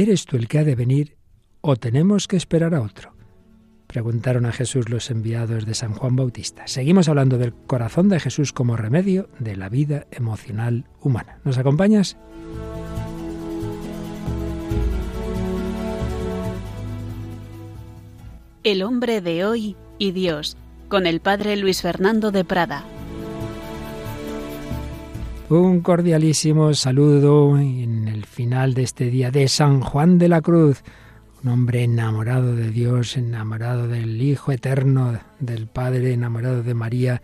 ¿eres tú el que ha de venir o tenemos que esperar a otro? Preguntaron a Jesús los enviados de San Juan Bautista. Seguimos hablando del corazón de Jesús como remedio de la vida emocional humana. ¿Nos acompañas? El hombre de hoy y Dios, con el padre Luis Fernando de Prada. Un cordialísimo saludo en el final de este día de San Juan de la Cruz, un hombre enamorado de Dios, enamorado del Hijo Eterno, del Padre, enamorado de María,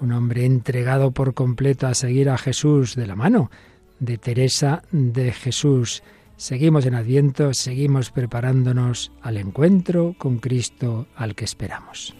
un hombre entregado por completo a seguir a Jesús de la mano de Teresa de Jesús. Seguimos en Adviento, seguimos preparándonos al encuentro con Cristo al que esperamos.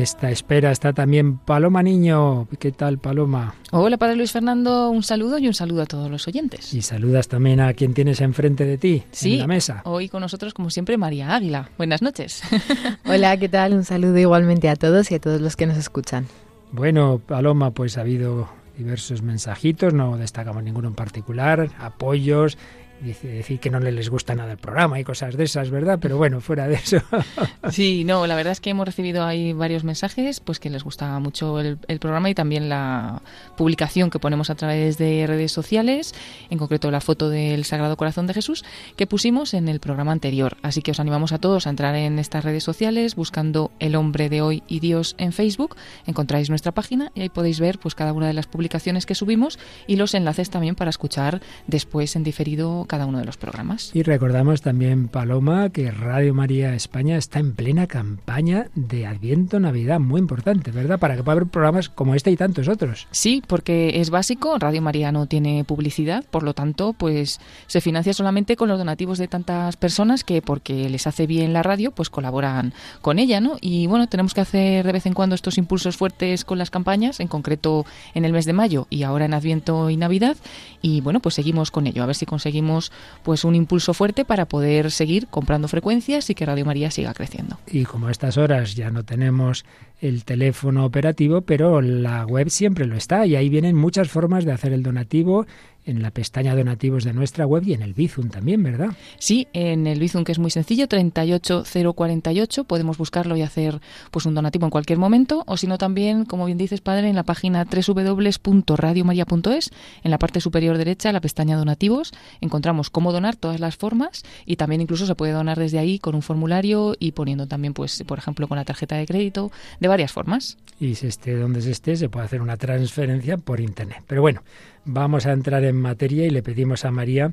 Esta espera está también Paloma Niño. ¿Qué tal, Paloma? Hola, Padre Luis Fernando. Un saludo y un saludo a todos los oyentes. Y saludas también a quien tienes enfrente de ti, sí, en la mesa. Hoy con nosotros, como siempre, María Águila. Buenas noches. Hola, ¿qué tal? Un saludo igualmente a todos y a todos los que nos escuchan. Bueno, Paloma, pues ha habido diversos mensajitos, no destacamos ninguno en particular, apoyos, decir que no les gusta nada el programa y cosas de esas, ¿verdad? Pero bueno, fuera de eso. sí, no, la verdad es que hemos recibido ahí varios mensajes, pues que les gusta mucho el, programa y también la publicación que ponemos a través de redes sociales, en concreto la foto del Sagrado Corazón de Jesús que pusimos en el programa anterior. Así que os animamos a todos a entrar en estas redes sociales buscando El Hombre de Hoy y Dios en Facebook, encontráis nuestra página y ahí podéis ver pues cada una de las publicaciones que subimos y los enlaces también para escuchar después en diferido cada uno de los programas. Y recordamos también, Paloma, que Radio María España está en plena campaña de Adviento Navidad, muy importante, ¿verdad? Para que pueda haber programas como este y tantos otros. Sí, porque es básico, Radio María no tiene publicidad, por lo tanto, pues se financia solamente con los donativos de tantas personas que porque les hace bien la radio, pues colaboran con ella, ¿no? Y bueno, tenemos que hacer de vez en cuando estos impulsos fuertes con las campañas, en concreto en el mes de mayo y ahora en Adviento y Navidad, y bueno, pues seguimos con ello, a ver si conseguimos pues un impulso fuerte para poder seguir comprando frecuencias y que Radio María siga creciendo. Y como a estas horas ya no tenemos el teléfono operativo, pero la web siempre lo está y ahí vienen muchas formas de hacer el donativo en la pestaña donativos de nuestra web y en el Bizum también, ¿verdad? Sí, en el Bizum que es muy sencillo, 38048, podemos buscarlo y hacer pues un donativo en cualquier momento o si no también, como bien dices, padre, en la página www.radiomaria.es, en la parte superior derecha, la pestaña donativos, encontramos cómo donar todas las formas y también incluso se puede donar desde ahí con un formulario y poniendo también pues por ejemplo con la tarjeta de crédito varias formas. Y si esté donde se esté, se puede hacer una transferencia por internet. Pero bueno, vamos a entrar en materia y le pedimos a María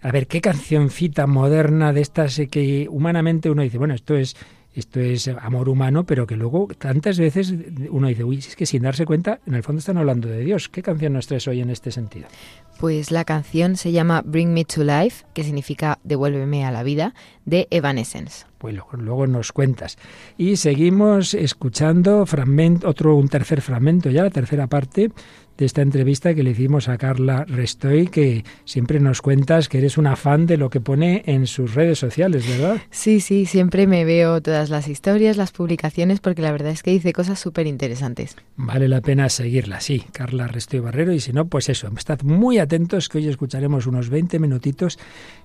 a ver qué cancioncita moderna de estas que humanamente uno dice, bueno, esto es esto es amor humano, pero que luego tantas veces uno dice, uy, es que sin darse cuenta, en el fondo están hablando de Dios. ¿Qué canción nos traes hoy en este sentido? Pues la canción se llama Bring Me to Life, que significa Devuélveme a la vida, de Evanescence. Pues luego, luego nos cuentas. Y seguimos escuchando fragmento, otro, un tercer fragmento, ya la tercera parte de esta entrevista que le hicimos a Carla Restoy, que siempre nos cuentas que eres una fan de lo que pone en sus redes sociales, ¿verdad? Sí, sí, siempre me veo todas las historias, las publicaciones, porque la verdad es que dice cosas súper interesantes. Vale la pena seguirla, sí, Carla Restoy Barrero, y si no, pues eso, estad muy atentos que hoy escucharemos unos 20 minutitos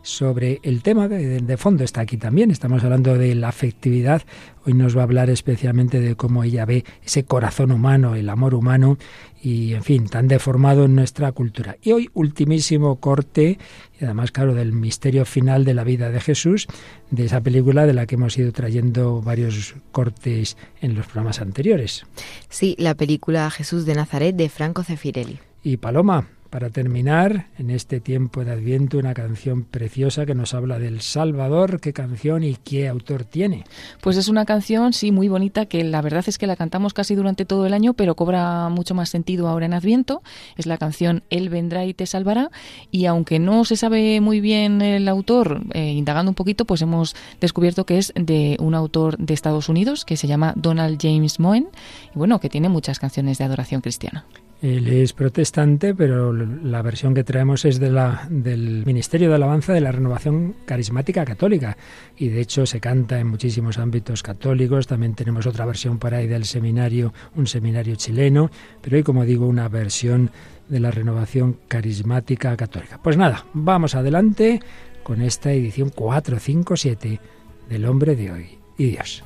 sobre el tema de, de fondo, está aquí también, estamos hablando de la afectividad, hoy nos va a hablar especialmente de cómo ella ve ese corazón humano, el amor humano, y en fin, tan deformado en nuestra cultura. Y hoy, ultimísimo corte, y además, claro, del misterio final de la vida de Jesús, de esa película de la que hemos ido trayendo varios cortes en los programas anteriores. Sí, la película Jesús de Nazaret de Franco Cefirelli. Y Paloma, para terminar, en este tiempo de Adviento, una canción preciosa que nos habla del Salvador. ¿Qué canción y qué autor tiene? Pues es una canción, sí, muy bonita, que la verdad es que la cantamos casi durante todo el año, pero cobra mucho más sentido ahora en Adviento. Es la canción Él vendrá y te salvará. Y aunque no se sabe muy bien el autor, eh, indagando un poquito, pues hemos descubierto que es de un autor de Estados Unidos que se llama Donald James Moen, y bueno, que tiene muchas canciones de adoración cristiana. Él es protestante, pero la versión que traemos es de la, del Ministerio de Alabanza de la Renovación Carismática Católica. Y de hecho se canta en muchísimos ámbitos católicos. También tenemos otra versión por ahí del seminario, un seminario chileno. Pero hoy, como digo, una versión de la Renovación Carismática Católica. Pues nada, vamos adelante con esta edición 457 del Hombre de Hoy y Dios.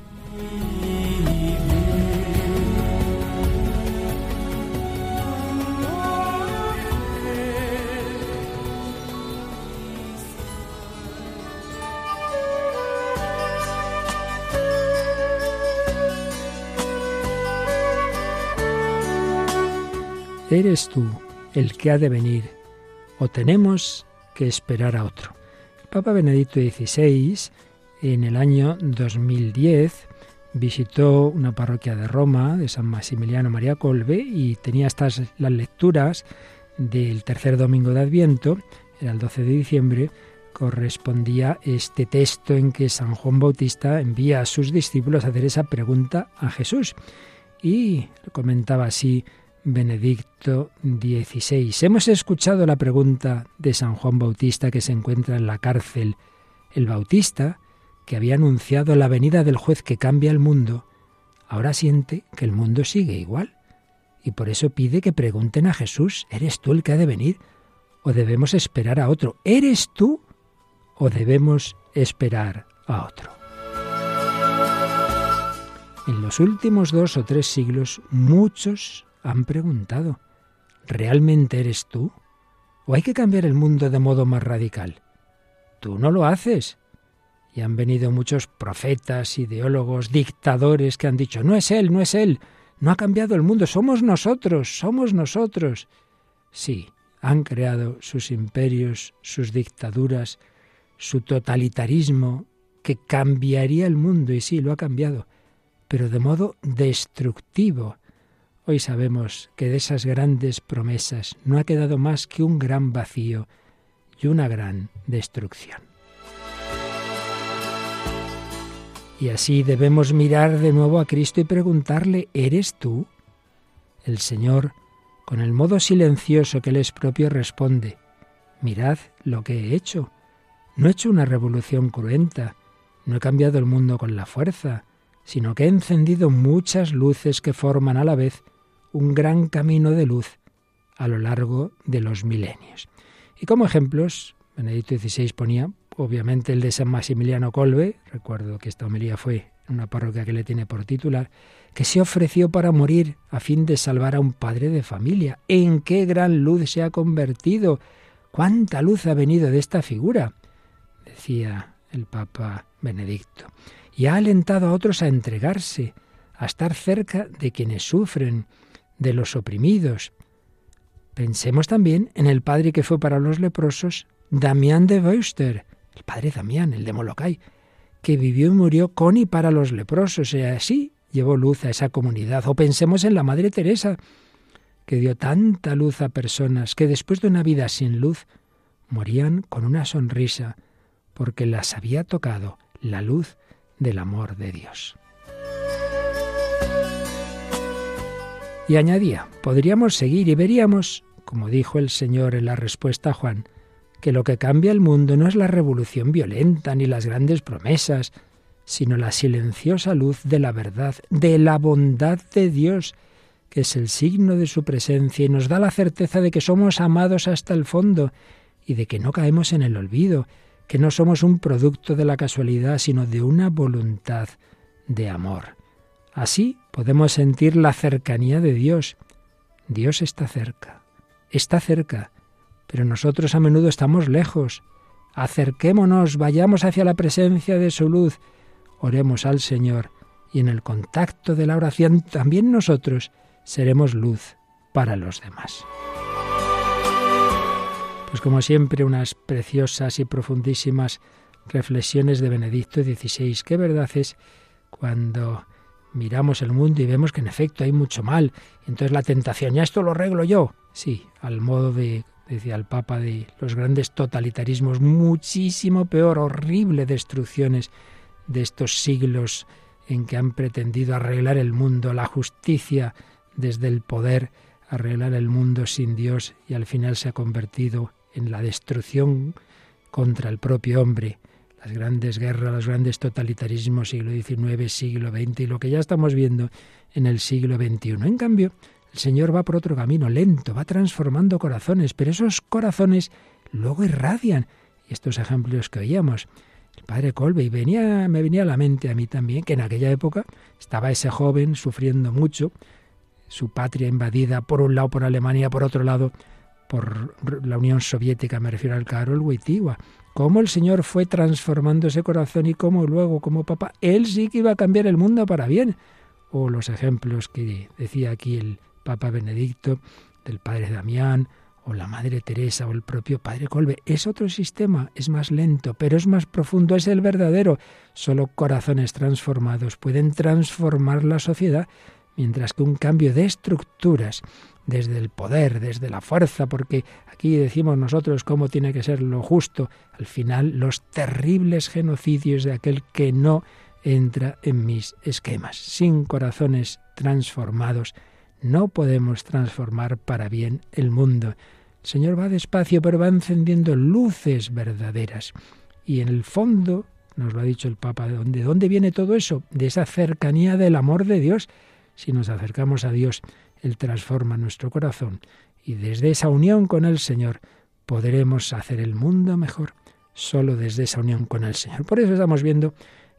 ¿Eres tú el que ha de venir o tenemos que esperar a otro? Papa Benedicto XVI, en el año 2010, visitó una parroquia de Roma, de San Maximiliano María Colbe, y tenía estas las lecturas del tercer domingo de Adviento, era el 12 de diciembre, correspondía este texto en que San Juan Bautista envía a sus discípulos a hacer esa pregunta a Jesús. Y comentaba así Benedicto XVI. Hemos escuchado la pregunta de San Juan Bautista que se encuentra en la cárcel. El Bautista, que había anunciado la venida del juez que cambia el mundo, ahora siente que el mundo sigue igual. Y por eso pide que pregunten a Jesús, ¿eres tú el que ha de venir? ¿O debemos esperar a otro? ¿Eres tú? ¿O debemos esperar a otro? En los últimos dos o tres siglos, muchos han preguntado, ¿realmente eres tú? ¿O hay que cambiar el mundo de modo más radical? Tú no lo haces. Y han venido muchos profetas, ideólogos, dictadores que han dicho, no es él, no es él, no ha cambiado el mundo, somos nosotros, somos nosotros. Sí, han creado sus imperios, sus dictaduras, su totalitarismo, que cambiaría el mundo, y sí, lo ha cambiado, pero de modo destructivo, Hoy sabemos que de esas grandes promesas no ha quedado más que un gran vacío y una gran destrucción. Y así debemos mirar de nuevo a Cristo y preguntarle, ¿eres tú? El Señor, con el modo silencioso que le es propio, responde, mirad lo que he hecho. No he hecho una revolución cruenta, no he cambiado el mundo con la fuerza, sino que he encendido muchas luces que forman a la vez un gran camino de luz a lo largo de los milenios. Y como ejemplos, Benedicto XVI ponía, obviamente, el de San Maximiliano Colbe, recuerdo que esta homilía fue una parroquia que le tiene por titular, que se ofreció para morir a fin de salvar a un padre de familia. ¿En qué gran luz se ha convertido? ¿Cuánta luz ha venido de esta figura? decía el Papa Benedicto. Y ha alentado a otros a entregarse, a estar cerca de quienes sufren, de los oprimidos. Pensemos también en el padre que fue para los leprosos, Damián de Weuster, el padre Damián, el de Molokai, que vivió y murió con y para los leprosos, y así llevó luz a esa comunidad. O pensemos en la Madre Teresa, que dio tanta luz a personas que después de una vida sin luz morían con una sonrisa, porque las había tocado la luz del amor de Dios. Y añadía, podríamos seguir y veríamos, como dijo el Señor en la respuesta a Juan, que lo que cambia el mundo no es la revolución violenta ni las grandes promesas, sino la silenciosa luz de la verdad, de la bondad de Dios, que es el signo de su presencia y nos da la certeza de que somos amados hasta el fondo y de que no caemos en el olvido, que no somos un producto de la casualidad, sino de una voluntad de amor. Así podemos sentir la cercanía de Dios. Dios está cerca, está cerca, pero nosotros a menudo estamos lejos. Acerquémonos, vayamos hacia la presencia de su luz, oremos al Señor y en el contacto de la oración también nosotros seremos luz para los demás. Pues como siempre, unas preciosas y profundísimas reflexiones de Benedicto XVI. Qué verdad es cuando miramos el mundo y vemos que en efecto hay mucho mal. Entonces la tentación, ya esto lo arreglo yo. Sí, al modo de, decía el Papa, de los grandes totalitarismos, muchísimo peor, horrible destrucciones de estos siglos en que han pretendido arreglar el mundo, la justicia desde el poder arreglar el mundo sin Dios y al final se ha convertido en la destrucción contra el propio hombre. Las grandes guerras, los grandes totalitarismos, siglo XIX, siglo XX y lo que ya estamos viendo en el siglo XXI. En cambio, el Señor va por otro camino lento, va transformando corazones, pero esos corazones luego irradian. Y estos ejemplos que oíamos, el padre Colby, venía, me venía a la mente a mí también que en aquella época estaba ese joven sufriendo mucho, su patria invadida por un lado por Alemania, por otro lado por la Unión Soviética, me refiero al Karol Wojtyła. Cómo el Señor fue transformando ese corazón y cómo luego, como Papa, Él sí que iba a cambiar el mundo para bien. O los ejemplos que decía aquí el Papa Benedicto, del Padre Damián, o la Madre Teresa, o el propio Padre Colbe. Es otro sistema, es más lento, pero es más profundo, es el verdadero. Solo corazones transformados pueden transformar la sociedad mientras que un cambio de estructuras, desde el poder, desde la fuerza, porque aquí decimos nosotros cómo tiene que ser lo justo, al final los terribles genocidios de aquel que no entra en mis esquemas. Sin corazones transformados, no podemos transformar para bien el mundo. El Señor va despacio, pero va encendiendo luces verdaderas. Y en el fondo, nos lo ha dicho el Papa, ¿de dónde viene todo eso? De esa cercanía del amor de Dios si nos acercamos a Dios, Él transforma nuestro corazón y desde esa unión con el Señor podremos hacer el mundo mejor, solo desde esa unión con el Señor. Por eso estamos viendo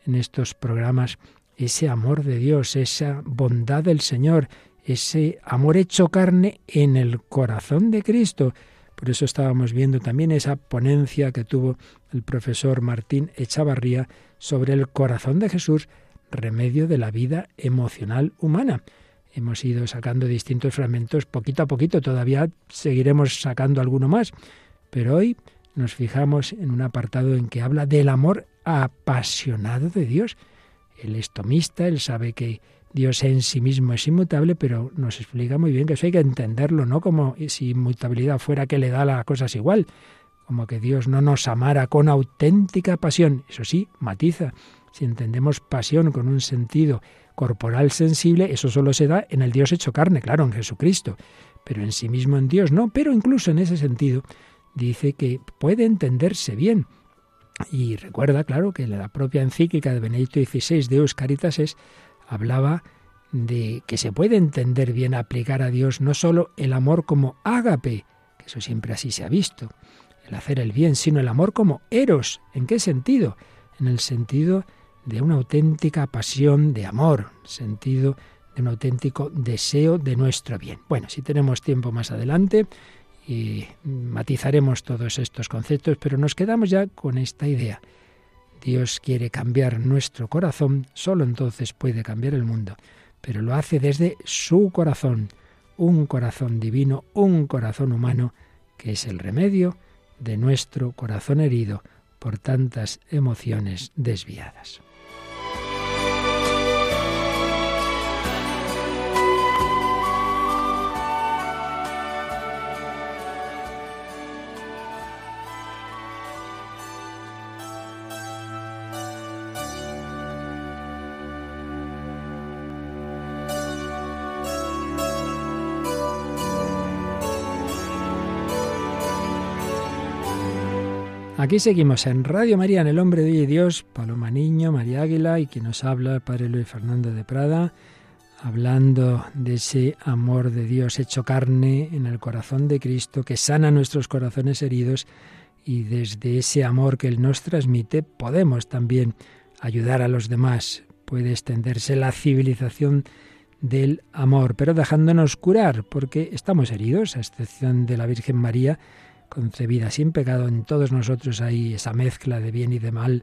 en estos programas ese amor de Dios, esa bondad del Señor, ese amor hecho carne en el corazón de Cristo. Por eso estábamos viendo también esa ponencia que tuvo el profesor Martín Echavarría sobre el corazón de Jesús remedio de la vida emocional humana. Hemos ido sacando distintos fragmentos poquito a poquito, todavía seguiremos sacando alguno más, pero hoy nos fijamos en un apartado en que habla del amor apasionado de Dios. Él es tomista, él sabe que Dios en sí mismo es inmutable, pero nos explica muy bien que eso hay que entenderlo, no como si inmutabilidad fuera que le da las cosas igual, como que Dios no nos amara con auténtica pasión. Eso sí, matiza si entendemos pasión con un sentido corporal sensible, eso solo se da en el Dios hecho carne, claro, en Jesucristo, pero en sí mismo en Dios no, pero incluso en ese sentido dice que puede entenderse bien. Y recuerda, claro, que la propia encíclica de Benedicto XVI de Euscaritas es, hablaba de que se puede entender bien aplicar a Dios no solo el amor como ágape, que eso siempre así se ha visto, el hacer el bien, sino el amor como eros. ¿En qué sentido? En el sentido de una auténtica pasión de amor, sentido de un auténtico deseo de nuestro bien. Bueno, si tenemos tiempo más adelante, y matizaremos todos estos conceptos, pero nos quedamos ya con esta idea. Dios quiere cambiar nuestro corazón, solo entonces puede cambiar el mundo, pero lo hace desde su corazón, un corazón divino, un corazón humano, que es el remedio de nuestro corazón herido por tantas emociones desviadas. Aquí seguimos en Radio María, en El Hombre de Dios, Paloma Niño, María Águila y quien nos habla, el Padre Luis Fernando de Prada, hablando de ese amor de Dios hecho carne en el corazón de Cristo que sana nuestros corazones heridos y desde ese amor que Él nos transmite podemos también ayudar a los demás. Puede extenderse la civilización del amor, pero dejándonos curar, porque estamos heridos, a excepción de la Virgen María, concebida sin pecado, en todos nosotros hay esa mezcla de bien y de mal,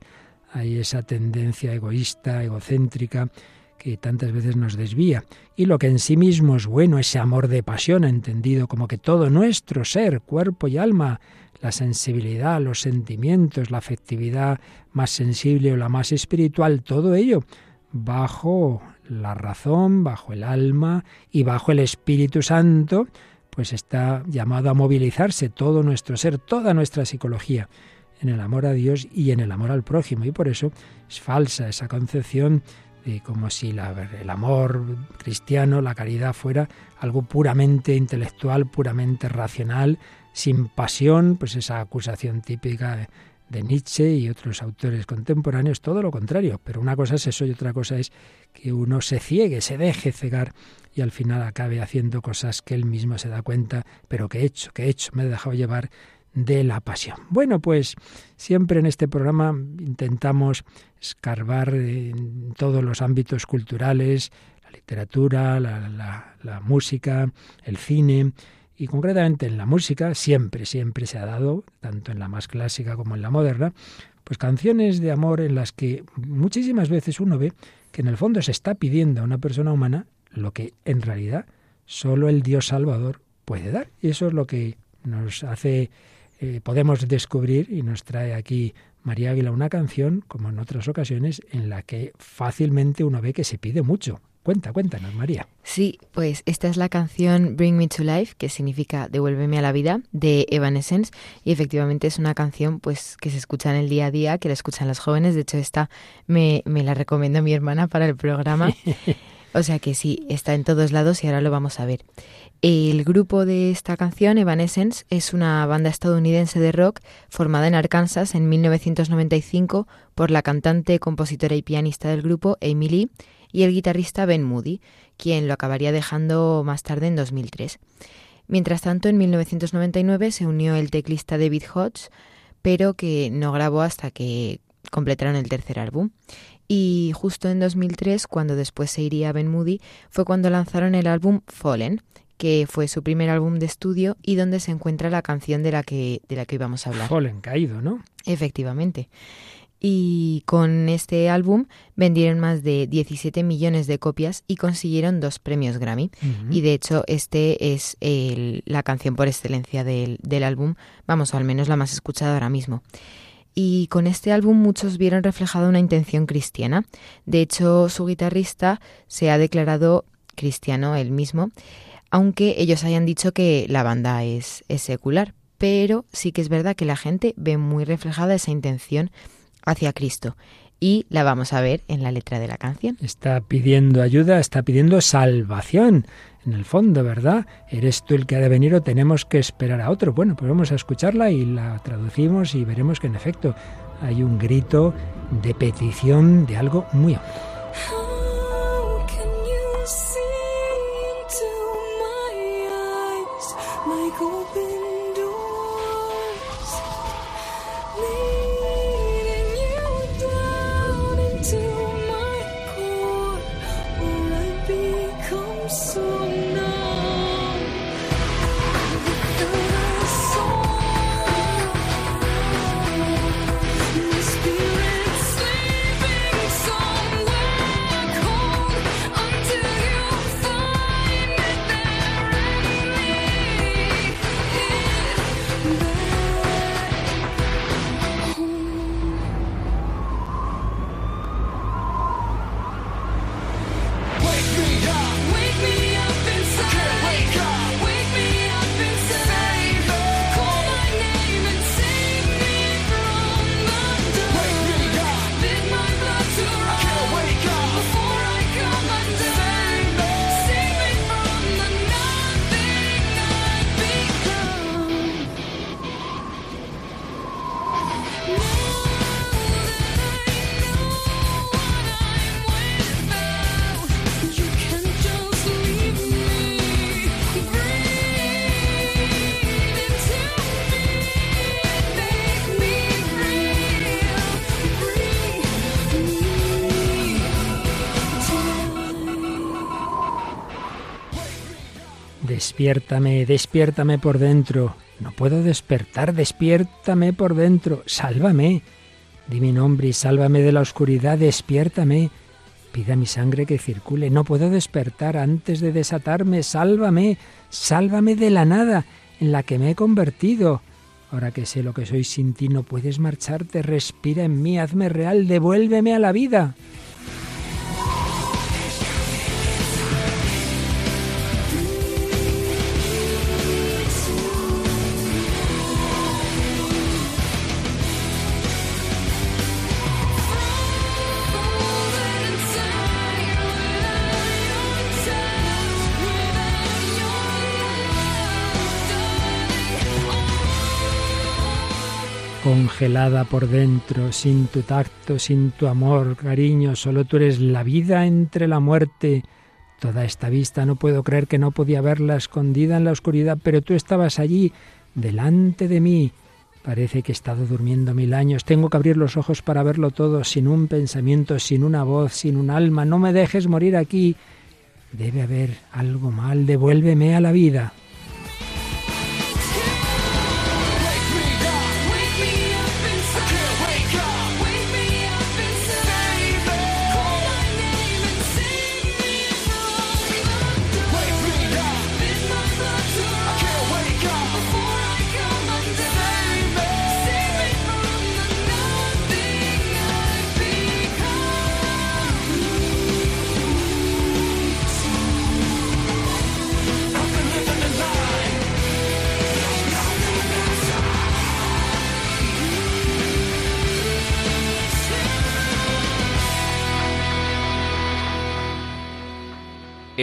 hay esa tendencia egoísta, egocéntrica, que tantas veces nos desvía. Y lo que en sí mismo es bueno, ese amor de pasión, entendido como que todo nuestro ser, cuerpo y alma, la sensibilidad, los sentimientos, la afectividad más sensible o la más espiritual, todo ello bajo la razón, bajo el alma y bajo el Espíritu Santo, pues está llamado a movilizarse todo nuestro ser, toda nuestra psicología en el amor a Dios y en el amor al prójimo. Y por eso es falsa esa concepción como si el amor cristiano, la caridad fuera algo puramente intelectual, puramente racional, sin pasión, pues esa acusación típica de Nietzsche y otros autores contemporáneos, todo lo contrario. Pero una cosa es eso y otra cosa es que uno se ciegue, se deje cegar y al final acabe haciendo cosas que él mismo se da cuenta, pero que he hecho, que he hecho, me he dejado llevar de la pasión. Bueno, pues siempre en este programa intentamos escarbar en todos los ámbitos culturales, la literatura, la, la música, el cine, y concretamente en la música siempre, siempre se ha dado, tanto en la más clásica como en la moderna, pues canciones de amor en las que muchísimas veces uno ve que en el fondo se está pidiendo a una persona humana lo que en realidad solo el Dios Salvador puede dar. Y eso es lo que nos hace, eh, podemos descubrir y nos trae aquí María Águila una canción, como en otras ocasiones, en la que fácilmente uno ve que se pide mucho. Cuenta, cuéntanos, María. Sí, pues esta es la canción Bring Me to Life, que significa Devuélveme a la vida, de Evanescence, y efectivamente es una canción pues que se escucha en el día a día, que la escuchan los jóvenes, de hecho esta me, me la recomienda mi hermana para el programa. O sea que sí, está en todos lados y ahora lo vamos a ver. El grupo de esta canción, Evanescence, es una banda estadounidense de rock formada en Arkansas en 1995 por la cantante, compositora y pianista del grupo, Amy Lee, y el guitarrista Ben Moody, quien lo acabaría dejando más tarde en 2003. Mientras tanto, en 1999 se unió el teclista David Hodge, pero que no grabó hasta que completaron el tercer álbum. Y justo en 2003, cuando después se iría Ben Moody, fue cuando lanzaron el álbum Fallen, que fue su primer álbum de estudio y donde se encuentra la canción de la que, de la que íbamos a hablar. Fallen, caído, ¿no? Efectivamente y con este álbum vendieron más de 17 millones de copias y consiguieron dos premios Grammy. Y de hecho, este es la canción por excelencia del, del álbum, vamos, o al menos la más escuchada ahora mismo. Y con este álbum muchos vieron reflejada una intención cristiana. De hecho, su guitarrista se ha declarado cristiano él mismo, aunque ellos hayan dicho que la banda es, es secular. Pero sí que es verdad que la gente ve muy reflejada esa intención hacia Cristo. Y la vamos a ver en la letra de la canción. Está pidiendo ayuda, está pidiendo salvación. En el fondo, ¿verdad? ¿Eres tú el que ha de venir o tenemos que esperar a otro? Bueno, pues vamos a escucharla y la traducimos y veremos que en efecto hay un grito de petición de algo muy amplio. soon. Despiértame, despiértame por dentro. No puedo despertar, despiértame por dentro. Sálvame. Di mi nombre y sálvame de la oscuridad, despiértame. Pida mi sangre que circule. No puedo despertar antes de desatarme. Sálvame, sálvame de la nada en la que me he convertido. Ahora que sé lo que soy sin ti, no puedes marcharte. Respira en mí, hazme real, devuélveme a la vida. Congelada por dentro, sin tu tacto, sin tu amor, cariño, solo tú eres la vida entre la muerte. Toda esta vista no puedo creer que no podía verla escondida en la oscuridad, pero tú estabas allí, delante de mí. Parece que he estado durmiendo mil años. Tengo que abrir los ojos para verlo todo, sin un pensamiento, sin una voz, sin un alma. No me dejes morir aquí. Debe haber algo mal. Devuélveme a la vida.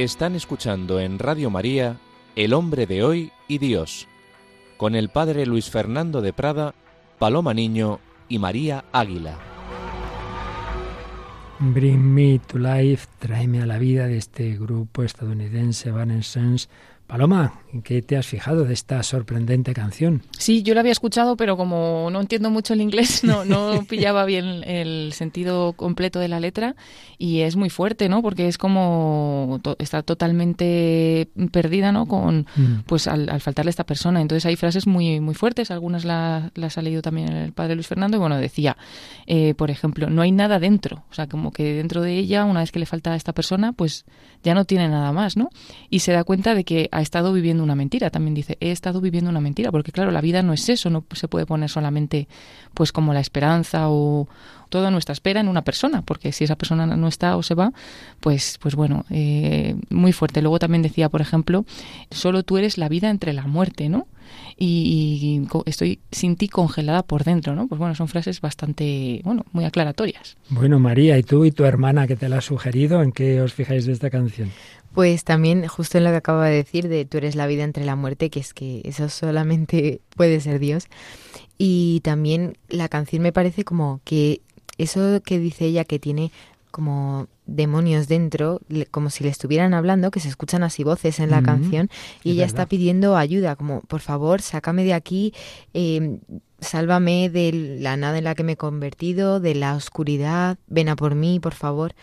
Están escuchando en Radio María El hombre de hoy y Dios, con el padre Luis Fernando de Prada, Paloma Niño y María Águila. Bring Me to Life, tráeme a la vida de este grupo estadounidense Evanescence Paloma, ¿en qué te has fijado de esta sorprendente canción? Sí, yo la había escuchado, pero como no entiendo mucho el inglés, no, no pillaba bien el sentido completo de la letra y es muy fuerte, ¿no? Porque es como está totalmente perdida, ¿no? Con, mm. pues al, faltarle esta persona. Entonces hay frases muy, muy fuertes, algunas las ha leído también el padre Luis Fernando y bueno, decía, eh, por ejemplo, no hay nada dentro, o sea, como que dentro de ella, una vez que le falta a esta persona, pues ya no tiene nada más, ¿no? Y se da cuenta de que ha estado viviendo una mentira. También dice, he estado viviendo una mentira, porque claro, la vida no es eso, no se puede poner solamente pues como la esperanza o toda nuestra espera en una persona, porque si esa persona no está o se va, pues, pues bueno, eh, muy fuerte. Luego también decía, por ejemplo, solo tú eres la vida entre la muerte, ¿no? Y, estoy sin ti congelada por dentro, ¿no? Pues bueno, son frases bastante, bueno, muy aclaratorias. Bueno, María, ¿y tú y tu hermana que te la ha sugerido? ¿En qué os fijáis de esta canción? Pues también, justo en lo que acaba de decir, de tú eres la vida entre la muerte, que es que eso solamente puede ser Dios. Y también la canción me parece como que eso que dice ella que tiene como demonios dentro, como si le estuvieran hablando, que se escuchan así voces en la canción, y ella está pidiendo ayuda, como por favor, sácame de aquí, eh, sálvame de la nada en la que me he convertido, de la oscuridad, ven a por mí, por favor,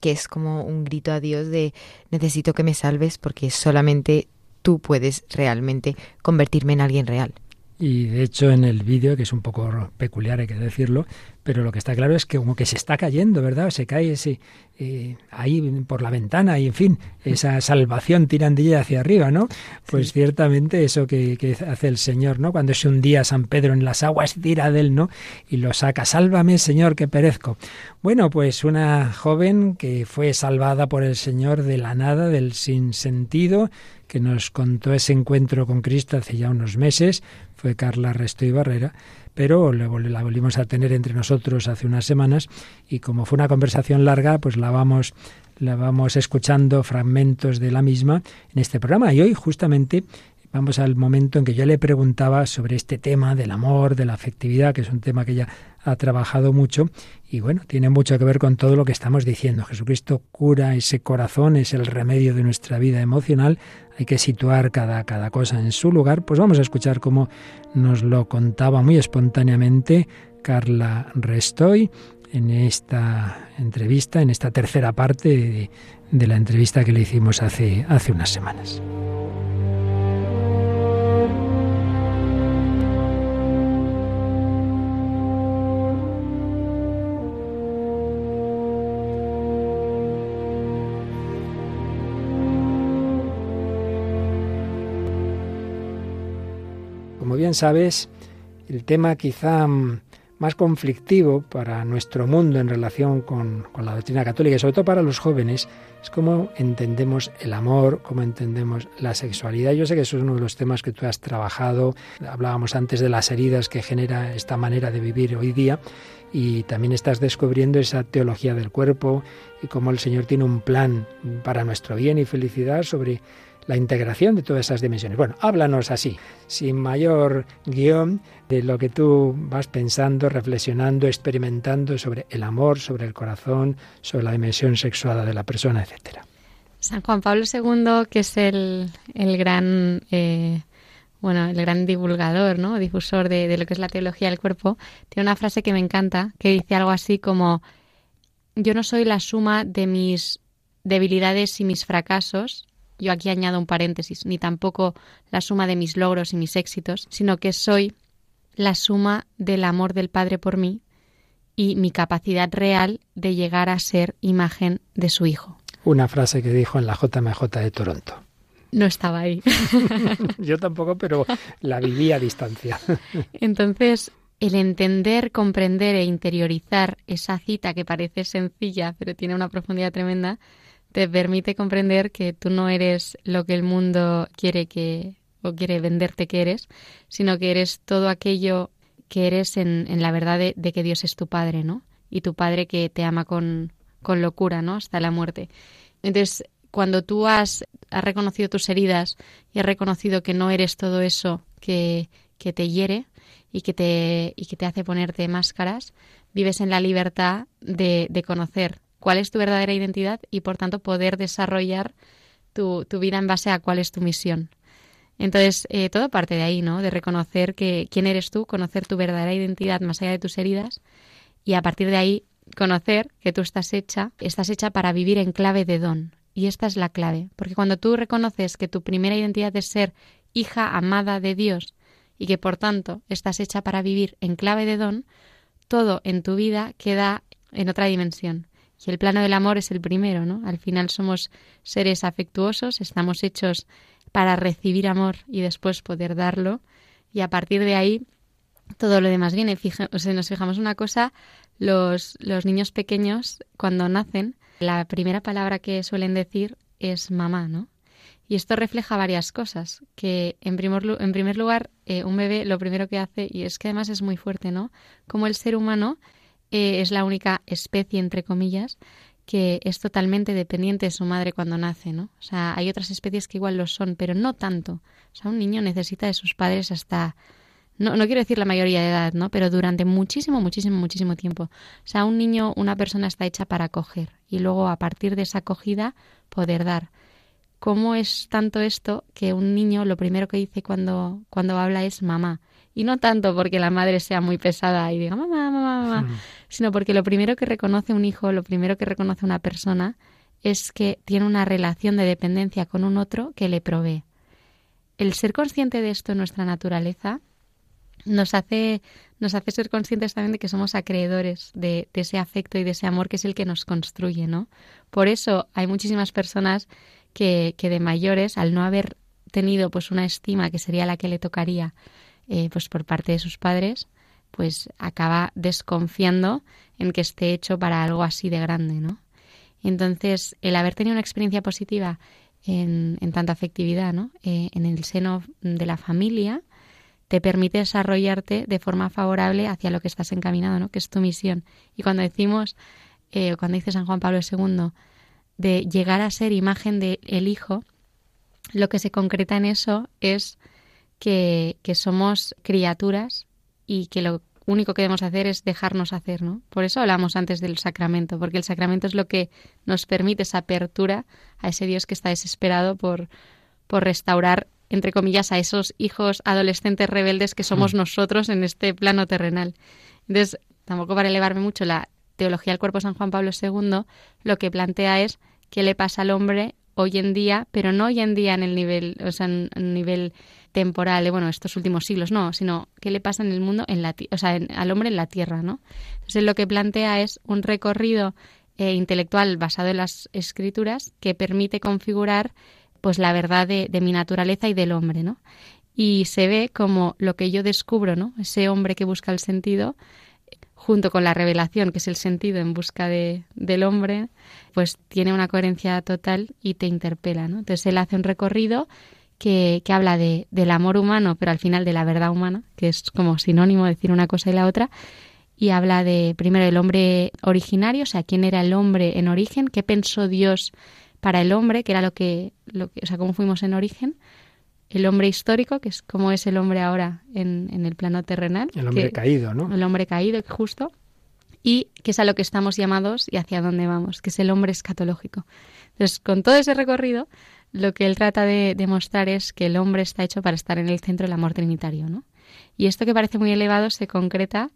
que es como un grito a Dios de necesito que me salves porque solamente tú puedes realmente convertirme en alguien real. Y de hecho en el vídeo, que es un poco peculiar, hay que decirlo, pero lo que está claro es que como que se está cayendo, ¿verdad? Se cae ese, eh, ahí por la ventana y en fin, esa salvación tirandilla hacia arriba, ¿no? Pues ciertamente eso que, que, hace el Señor, ¿no? Cuando se hundía San Pedro en las aguas, tira de él, ¿no? Y lo saca, sálvame Señor, que perezco. Bueno, pues una joven que fue salvada por el Señor de la nada, del sinsentido, que nos contó ese encuentro con Cristo hace ya unos meses, fue Carla Resto y Barrera, pero la volvimos a tener entre nosotros hace unas semanas y como fue una conversación larga, pues la vamos la vamos escuchando fragmentos de la misma en este programa y hoy justamente vamos al momento en que yo le preguntaba sobre este tema del amor, de la afectividad, que es un tema que ella ha trabajado mucho y bueno, tiene mucho que ver con todo lo que estamos diciendo. Jesucristo cura ese corazón, es el remedio de nuestra vida emocional. Hay que situar cada, cada cosa en su lugar. Pues vamos a escuchar cómo nos lo contaba muy espontáneamente Carla Restoy en esta entrevista, en esta tercera parte de, la entrevista que le hicimos hace, hace unas semanas. Bien sabes, el tema quizá mm, más conflictivo para nuestro mundo en relación con, la doctrina católica y sobre todo para los jóvenes es cómo entendemos el amor, cómo entendemos la sexualidad. Yo sé que eso es uno de los temas que tú has trabajado. Hablábamos antes de las heridas que genera esta manera de vivir hoy día y también estás descubriendo esa teología del cuerpo y cómo el Señor tiene un plan para nuestro bien y felicidad sobre la integración de todas esas dimensiones. Bueno, háblanos así, sin mayor guion, de lo que tú vas pensando, reflexionando, experimentando sobre el amor, sobre el corazón, sobre la dimensión sexuada de la persona, etcétera. San Juan Pablo II, que es el, el gran eh, bueno, el gran divulgador, ¿no? difusor de, de, lo que es la teología del cuerpo, tiene una frase que me encanta, que dice algo así como yo no soy la suma de mis debilidades y mis fracasos, yo aquí añado un paréntesis, ni tampoco la suma de mis logros y mis éxitos, sino que soy la suma del amor del Padre por mí y mi capacidad real de llegar a ser imagen de su Hijo. Una frase que dijo en la JMJ de Toronto. No estaba ahí. Yo tampoco, pero la viví a distancia. Entonces, el entender, comprender e interiorizar esa cita que parece sencilla, pero tiene una profundidad tremenda, te permite comprender que tú no eres lo que el mundo quiere que o quiere venderte que eres, sino que eres todo aquello que eres en, en la verdad de, que Dios es tu Padre, ¿no? Y tu Padre que te ama con, con locura, ¿no? Hasta la muerte. Entonces, cuando tú has, has, reconocido tus heridas y has reconocido que no eres todo eso que, que te hiere y que te, y que te hace ponerte máscaras, vives en la libertad de, de conocer cuál es tu verdadera identidad y por tanto poder desarrollar tu, vida en base a cuál es tu misión. Entonces, eh, todo parte de ahí, ¿no? De reconocer que quién eres tú, conocer tu verdadera identidad más allá de tus heridas y a partir de ahí conocer que tú estás hecha, estás hecha para vivir en clave de don. Y esta es la clave, porque cuando tú reconoces que tu primera identidad es ser hija amada de Dios y que por tanto estás hecha para vivir en clave de don, todo en tu vida queda en otra dimensión. Y el plano del amor es el primero, ¿no? Al final somos seres afectuosos, estamos hechos para recibir amor y después poder darlo. Y a partir de ahí todo lo demás viene. Fija, nos fijamos una cosa, los, los niños pequeños cuando nacen, la primera palabra que suelen decir es mamá, ¿no? Y esto refleja varias cosas, que en primer, en primer lugar eh, un bebé lo primero que hace, y es que además es muy fuerte, ¿no? Como el ser humano eh, es la única especie, entre comillas, que es totalmente dependiente de su madre cuando nace, ¿no? O sea, hay otras especies que igual lo son, pero no tanto. O sea, un niño necesita de sus padres hasta, no, no quiero decir la mayoría de edad, ¿no? Pero durante muchísimo, muchísimo, muchísimo tiempo. O sea, un niño, una persona está hecha para acoger y luego a partir de esa acogida poder dar. ¿Cómo es tanto esto que un niño lo primero que dice cuando, cuando habla es mamá? Y no tanto porque la madre sea muy pesada y diga mamá, mamá, mamá, hmm. Sino porque lo primero que reconoce un hijo, lo primero que reconoce una persona es que tiene una relación de dependencia con un otro que le provee. El ser consciente de esto en nuestra naturaleza nos hace, nos hace ser conscientes también de que somos acreedores de, ese afecto y de ese amor que es el que nos construye, ¿no? Por eso hay muchísimas personas que, que de mayores, al no haber tenido pues una estima que sería la que le tocaría eh, pues por parte de sus padres, pues acaba desconfiando en que esté hecho para algo así de grande, ¿no? Entonces, el haber tenido una experiencia positiva en, en tanta afectividad, ¿no? Eh, en el seno de la familia, te permite desarrollarte de forma favorable hacia lo que estás encaminado, ¿no? Que es tu misión. Y cuando decimos, eh, cuando dice San Juan Pablo II, de llegar a ser imagen del Hijo, lo que se concreta en eso es que, que somos criaturas y que lo único que debemos hacer es dejarnos hacer, ¿no? Por eso hablamos antes del sacramento, porque el sacramento es lo que nos permite esa apertura a ese Dios que está desesperado por, por restaurar, entre comillas, a esos hijos adolescentes rebeldes que somos mm. nosotros en este plano terrenal. Entonces, tampoco para elevarme mucho, la teología del cuerpo de San Juan Pablo II lo que plantea es qué le pasa al hombre hoy en día, pero no hoy en día en el nivel, o sea, en, en nivel temporal de, bueno, estos últimos siglos, no, sino qué le pasa en el mundo, en la, o sea, al hombre en la tierra, ¿no? Entonces lo que plantea es un recorrido eh, intelectual basado en las escrituras que permite configurar pues la verdad de, de mi naturaleza y del hombre, ¿no? Y se ve como lo que yo descubro, ¿no? Ese hombre que busca el sentido, junto con la revelación, que es el sentido en busca de, del hombre, pues tiene una coherencia total y te interpela, ¿no? Entonces él hace un recorrido que, que habla de, del amor humano, pero al final de la verdad humana, que es como sinónimo decir una cosa y la otra, y habla de primero del hombre originario, o sea, quién era el hombre en origen, qué pensó Dios para el hombre, que era lo que, lo que, o sea, cómo fuimos en origen, el hombre histórico, que es cómo es el hombre ahora en, en el plano terrenal. El hombre caído, ¿no? El hombre caído, justo. Y que es a lo que estamos llamados y hacia dónde vamos, que es el hombre escatológico. Entonces, con todo ese recorrido, lo que él trata de demostrar es que el hombre está hecho para estar en el centro del amor trinitario, ¿no? Y esto que parece muy elevado se concreta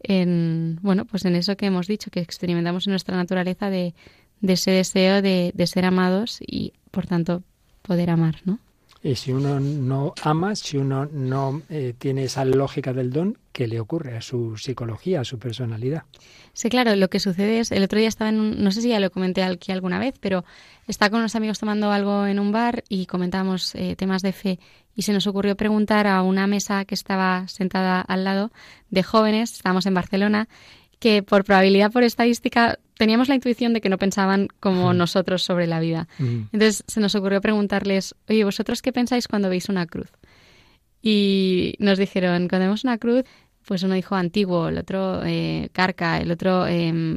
en, bueno, pues en eso que hemos dicho, que experimentamos en nuestra naturaleza de, de ese deseo de, de ser amados y, por tanto, poder amar, ¿no? Y si uno no ama, si uno no eh, tiene esa lógica del don, ¿qué le ocurre a su psicología, a su personalidad? Sí, claro, lo que sucede es, el otro día estaba en un, no sé si ya lo comenté aquí alguna vez, pero estaba con unos amigos tomando algo en un bar y comentábamos eh, temas de fe y se nos ocurrió preguntar a una mesa que estaba sentada al lado de jóvenes, estábamos en Barcelona, que por probabilidad, por estadística, teníamos la intuición de que no pensaban como nosotros sobre la vida. Entonces se nos ocurrió preguntarles, oye, ¿vosotros qué pensáis cuando veis una cruz? Y nos dijeron, cuando vemos una cruz, pues uno dijo antiguo, el otro eh, carca, el otro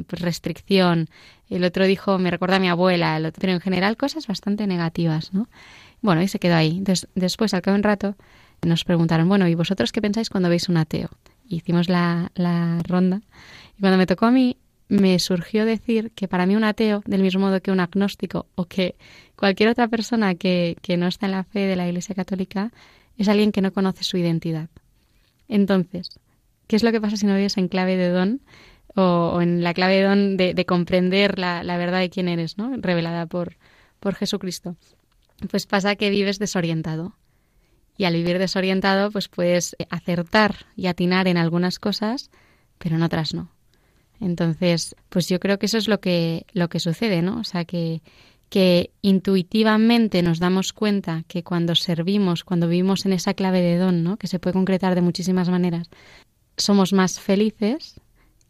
pues restricción, el otro dijo me recuerda a mi abuela, el otro, pero en general cosas bastante negativas, ¿no? Bueno, y se quedó ahí. Entonces, después, al cabo de un rato, nos preguntaron, bueno, ¿y vosotros qué pensáis cuando veis un ateo? hicimos la, la ronda. Y cuando me tocó a mí, me surgió decir que para mí un ateo, del mismo modo que un agnóstico o que cualquier otra persona que, que no está en la fe de la Iglesia Católica, es alguien que no conoce su identidad. Entonces, ¿qué es lo que pasa si no vives en clave de don o, en la clave de don de, comprender la, la, verdad de quién eres, ¿no? revelada por, por Jesucristo? Pues pasa que vives desorientado. Y al vivir desorientado, pues puedes acertar y atinar en algunas cosas, pero en otras no. Entonces, pues yo creo que eso es lo que, lo que sucede, ¿no? O sea, que, que intuitivamente nos damos cuenta que cuando servimos, cuando vivimos en esa clave de don, ¿no? que se puede concretar de muchísimas maneras, somos más felices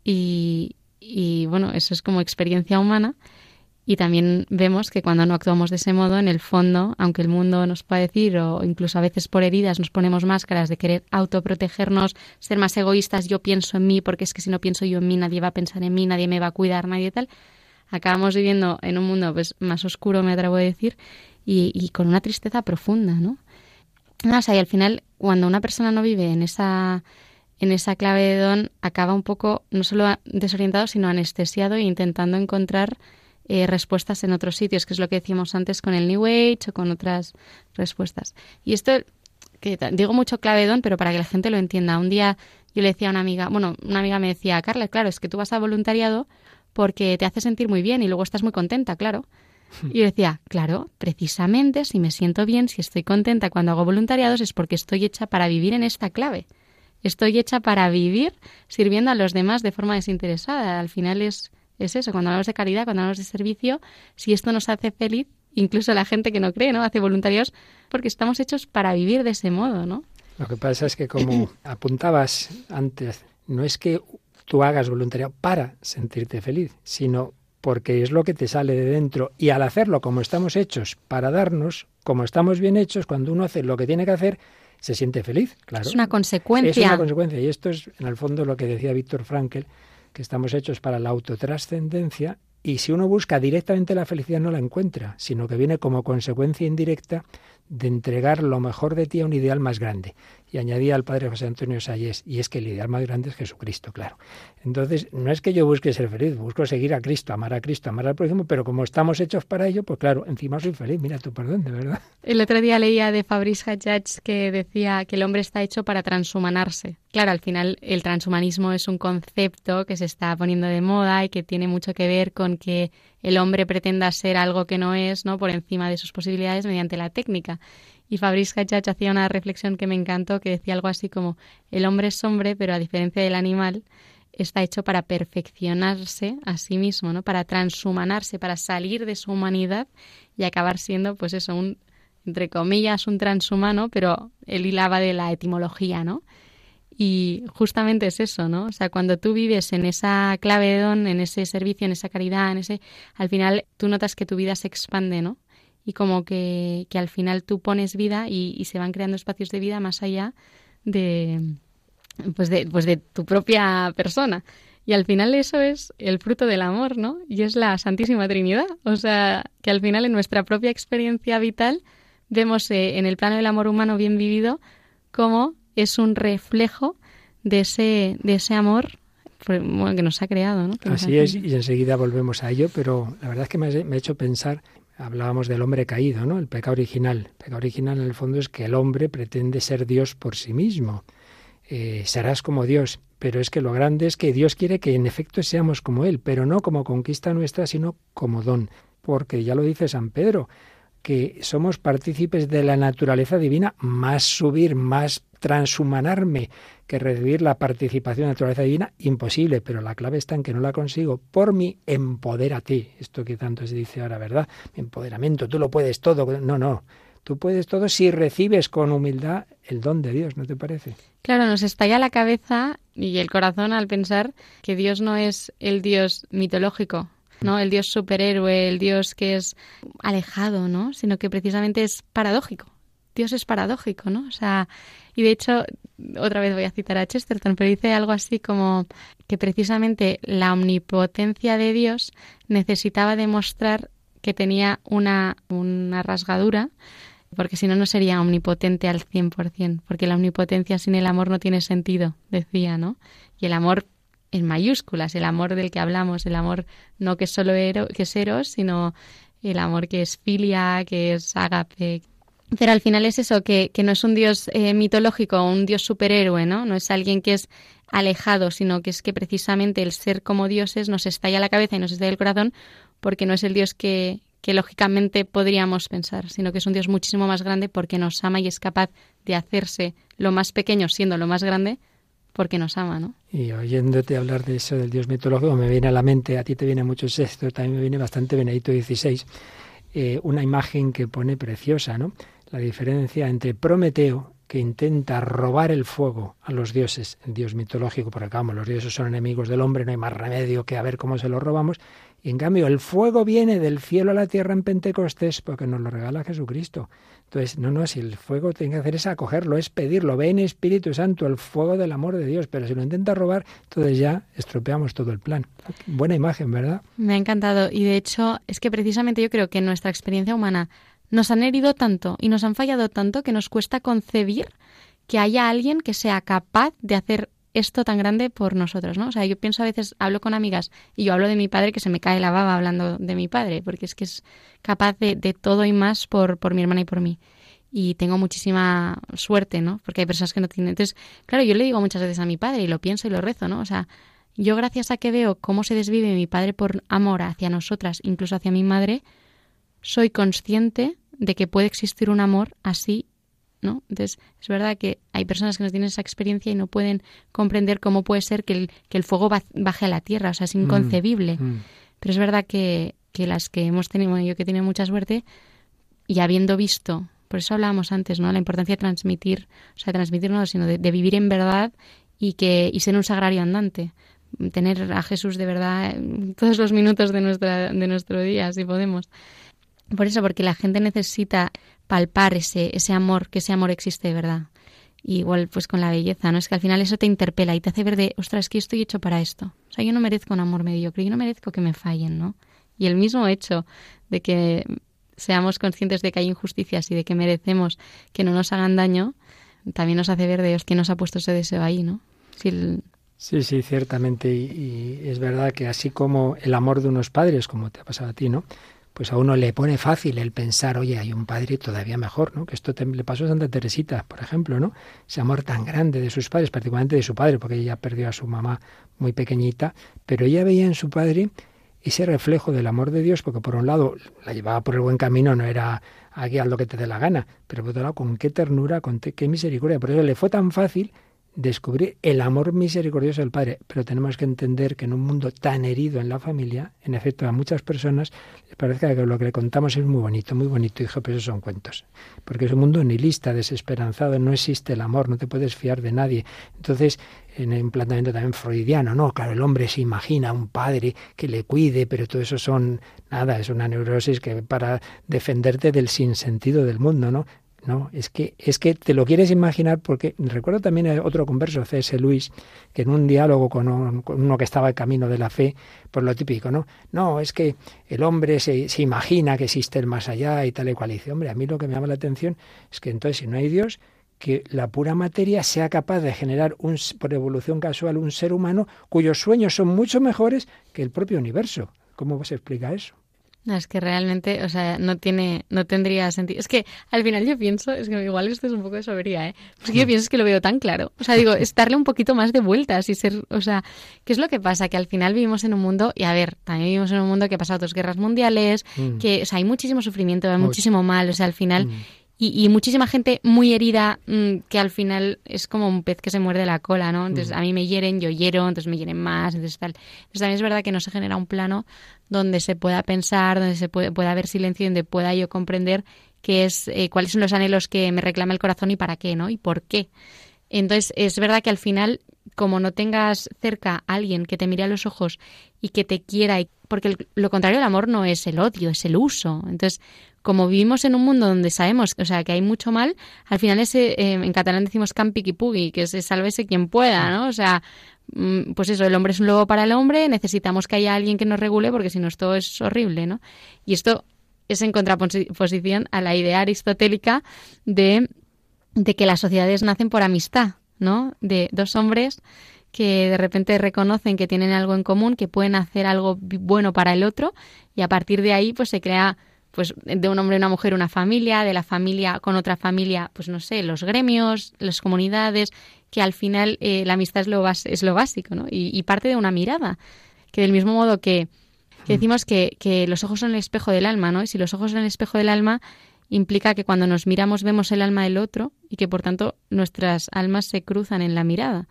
y, y bueno, eso es como experiencia humana y también vemos que cuando no actuamos de ese modo, en el fondo, aunque el mundo nos pueda decir, o incluso a veces por heridas nos ponemos máscaras de querer autoprotegernos, ser más egoístas, yo pienso en mí, porque es que si no pienso yo en mí, nadie va a pensar en mí, nadie me va a cuidar, nadie tal. Acabamos viviendo en un mundo pues, más oscuro, me atrevo a decir, y, con una tristeza profunda, ¿no? o sea, y al final, cuando una persona no vive en esa en esa clave de don acaba un poco no solo desorientado, sino anestesiado e intentando encontrar eh, respuestas en otros sitios, que es lo que decíamos antes con el New Age o con otras respuestas. Y esto, que digo mucho clave don, pero para que la gente lo entienda. Un día yo le decía a una amiga, bueno, una amiga me decía, Carla, claro, es que tú vas a voluntariado porque te hace sentir muy bien y luego estás muy contenta, claro. Y yo decía, claro, precisamente si me siento bien, si estoy contenta cuando hago voluntariados es porque estoy hecha para vivir en esta clave. Estoy hecha para vivir sirviendo a los demás de forma desinteresada. Al final es es eso, cuando hablamos de caridad, cuando hablamos de servicio, si esto nos hace feliz, incluso la gente que no cree, ¿no? Hace voluntarios porque estamos hechos para vivir de ese modo, ¿no? Lo que pasa es que como apuntabas antes, no es que tú hagas voluntariado para sentirte feliz, sino porque es lo que te sale de dentro y al hacerlo como estamos hechos para darnos, como estamos bien hechos, cuando uno hace lo que tiene que hacer, se siente feliz, claro. Es una consecuencia. Es una consecuencia y esto es en el fondo lo que decía Víctor Frankel, que estamos hechos para la autotrascendencia y si uno busca directamente la felicidad no la encuentra, sino que viene como consecuencia indirecta de entregar lo mejor de ti a un ideal más grande. Y añadía al padre José Antonio Salles, y es que el ideal más grande es Jesucristo, claro. Entonces, no es que yo busque ser feliz, busco seguir a Cristo, amar a Cristo, amar al prójimo, pero como estamos hechos para ello, pues claro, encima soy feliz, mira tu perdón, de verdad. El otro día leía de Fabrice Hajjaj que decía que el hombre está hecho para transhumanarse. Claro, al final el transhumanismo es un concepto que se está poniendo de moda y que tiene mucho que ver con que el hombre pretenda ser algo que no es, ¿no? Por encima de sus posibilidades mediante la técnica. Y Fabrice Hachach hacía una reflexión que me encantó, que decía algo así como, el hombre es hombre, pero a diferencia del animal, está hecho para perfeccionarse a sí mismo, ¿no? Para transhumanarse, para salir de su humanidad y acabar siendo, pues eso, un, entre comillas, un transhumano, pero él hilaba de la etimología, ¿no? Y justamente es eso, ¿no? O sea, cuando tú vives en esa clave don, en ese servicio, en esa caridad, en ese, al final tú notas que tu vida se expande, ¿no? Y como que, que al final tú pones vida y, y, se van creando espacios de vida más allá de, pues de, pues de tu propia persona. Y al final eso es el fruto del amor, ¿no? Y es la Santísima Trinidad. O sea, que al final en nuestra propia experiencia vital vemos eh, en el plano del amor humano bien vivido cómo es un reflejo de ese, de ese amor que nos ha creado. ¿no? Así es, y enseguida volvemos a ello, pero la verdad es que me ha hecho pensar hablábamos del hombre caído, ¿no? El pecado original. El pecado original en el fondo es que el hombre pretende ser Dios por sí mismo. Eh, serás como Dios, pero es que lo grande es que Dios quiere que en efecto seamos como Él, pero no como conquista nuestra, sino como don. Porque ya lo dice San Pedro, que somos partícipes de la naturaleza divina, más subir, más transhumanarme que recibir la participación de la naturaleza divina, imposible, pero la clave está en que no la consigo por mi ti. Esto que tanto se dice ahora, ¿verdad? Mi empoderamiento, tú lo puedes todo. No, no. Tú puedes todo si recibes con humildad el don de Dios, ¿no te parece? Claro, nos estalla la cabeza y el corazón al pensar que Dios no es el Dios mitológico, ¿no? El Dios superhéroe, el Dios que es alejado, ¿no? Sino que precisamente es paradójico. Dios es paradójico, ¿no? O sea, y de hecho, otra vez voy a citar a Chesterton, pero dice algo así como que precisamente la omnipotencia de Dios necesitaba demostrar que tenía una, una rasgadura, porque si no, no sería omnipotente al 100%, porque la omnipotencia sin el amor no tiene sentido, decía, ¿no? Y el amor en mayúsculas, el amor del que hablamos, el amor no que solo que es eros, sino el amor que es filia, que es ágape, pero al final es eso, que, que no es un dios eh, mitológico, un dios superhéroe, ¿no? No es alguien que es alejado, sino que es que precisamente el ser como dioses nos estalla la cabeza y nos estalla el corazón porque no es el dios que, que lógicamente podríamos pensar, sino que es un dios muchísimo más grande porque nos ama y es capaz de hacerse lo más pequeño siendo lo más grande porque nos ama, ¿no? Y oyéndote hablar de eso del dios mitológico me viene a la mente, a ti te viene mucho esto, también me viene bastante Benedito XVI, eh, una imagen que pone preciosa, ¿no? la diferencia entre Prometeo, que intenta robar el fuego a los dioses, el dios mitológico, porque vamos, los dioses son enemigos del hombre, no hay más remedio que a ver cómo se lo robamos, y en cambio el fuego viene del cielo a la tierra en Pentecostés porque nos lo regala Jesucristo. Entonces, no, no, si el fuego tiene que hacer es acogerlo, es pedirlo, ven Espíritu Santo, el fuego del amor de Dios, pero si lo intenta robar, entonces ya estropeamos todo el plan. Buena imagen, ¿verdad? Me ha encantado y de hecho es que precisamente yo creo que nuestra experiencia humana nos han herido tanto y nos han fallado tanto que nos cuesta concebir que haya alguien que sea capaz de hacer esto tan grande por nosotros, ¿no? O sea, yo pienso a veces, hablo con amigas y yo hablo de mi padre que se me cae la baba hablando de mi padre, porque es que es capaz de, todo y más por, por mi hermana y por mí. Y tengo muchísima suerte, ¿no? Porque hay personas que no tienen. Entonces, claro, yo le digo muchas veces a mi padre y lo pienso y lo rezo, ¿no? O sea, yo gracias a que veo cómo se desvive mi padre por amor hacia nosotras, incluso hacia mi madre, soy consciente de que puede existir un amor así, ¿no? Entonces, es verdad que hay personas que no tienen esa experiencia y no pueden comprender cómo puede ser que el, que el fuego baje a la tierra, o sea, es mm, inconcebible. Mm. Pero es verdad que, que las que hemos tenido, bueno, yo que he tenido mucha suerte, y habiendo visto, por eso hablábamos antes, ¿no? La importancia de transmitir, o sea, transmitir no, sino de, de vivir en verdad y que y ser un sagrario andante tener a Jesús de verdad todos los minutos de, nuestra, de nuestro día, si podemos. Por eso, porque la gente necesita palpar ese, ese amor, que ese amor existe de verdad. igual pues con la belleza, ¿no? Es que al final eso te interpela y te hace ver de, ostras, que estoy hecho para esto. O sea, yo no merezco un amor mediocre, yo no merezco que me fallen, ¿no? Y el mismo hecho de que seamos conscientes de que hay injusticias y de que merecemos que no nos hagan daño, también nos hace ver de Dios que nos ha puesto ese deseo ahí, ¿no? Sí, sí, ciertamente. y, es verdad que así como el amor de unos padres, como te ha pasado a ti, ¿no? Pues a uno le pone fácil el pensar, oye, hay un padre todavía mejor, ¿no? Que esto le pasó a Santa Teresita, por ejemplo, ¿no? Ese amor tan grande de sus padres, particularmente de su padre, porque ella perdió a su mamá muy pequeñita, pero ella veía en su padre ese reflejo del amor de Dios, porque por un lado la llevaba por el buen camino, no era aquí haz lo que te dé la gana, pero por otro lado con qué ternura, con qué misericordia, por eso le fue tan fácil descubrir el amor misericordioso del Padre. Pero tenemos que entender que en un mundo tan herido en la familia, en efecto, a muchas personas les parece que lo que le contamos es muy bonito, muy bonito, hijo, pero esos son cuentos. Porque es un mundo nihilista, desesperanzado, no existe el amor, no te puedes fiar de nadie. Entonces, en el planteamiento también freudiano, no, claro, el hombre se imagina un padre que le cuide, pero todo eso son nada, es una neurosis que para defenderte del sinsentido del mundo, ¿no? No, es que, es que te lo quieres imaginar porque recuerdo también otro converso, C.S. Luis, que en un diálogo con, uno que estaba en camino de la fe, por lo típico, ¿no? No, es que el hombre se, se imagina que existe el más allá y tal y cual. Y dice, hombre, a mí lo que me llama la atención es que entonces si no hay Dios, que la pura materia sea capaz de generar un, por evolución casual un ser humano cuyos sueños son mucho mejores que el propio universo. ¿Cómo se explica eso? No, es que realmente, o sea, no tiene, no tendría sentido. Es que al final yo pienso, es que igual esto es un poco de sobería, ¿eh? Es que yo pienso que lo veo tan claro. O sea, digo, es darle un poquito más de vueltas y ser, o sea, ¿qué es lo que pasa? Que al final vivimos en un mundo, y a ver, también vivimos en un mundo que ha pasado dos guerras mundiales, mm. que, o sea, hay muchísimo sufrimiento, hay muchísimo mal, o sea, al final... Mm y, muchísima gente muy herida mm, que al final es como un pez que se muerde la cola, ¿no? Entonces a mí me hieren, yo hiero, entonces me hieren más, entonces tal. Entonces también es verdad que no se genera un plano donde se pueda pensar, donde se puede, pueda haber silencio, donde pueda yo comprender qué es, eh, cuáles son los anhelos que me reclama el corazón y para qué, ¿no? Y por qué. Entonces es verdad que al final, como no tengas cerca a alguien que te mire a los ojos y que te quiera, porque lo contrario del amor no es el odio, es el uso. Entonces como vivimos en un mundo donde sabemos, o sea, que hay mucho mal, al final ese, eh, en catalán decimos campi y pugui, que se sálvese quien pueda, ¿no? O sea, mm, pues eso, el hombre es un lobo para el hombre, necesitamos que haya alguien que nos regule porque si no esto es horrible, ¿no? Y esto es en contraposición a la idea aristotélica de, de que las sociedades nacen por amistad, ¿no? De dos hombres que de repente reconocen que tienen algo en común, que pueden hacer algo bueno para el otro y a partir de ahí pues se crea pues de un hombre y una mujer una familia, de la familia con otra familia, pues no sé, los gremios, las comunidades, que al final eh, la amistad es lo, es lo básico, ¿no? Y, parte de una mirada, que del mismo modo que, que decimos que, que, los ojos son el espejo del alma, ¿no? Y si los ojos son el espejo del alma, implica que cuando nos miramos vemos el alma del otro y que por tanto nuestras almas se cruzan en la mirada.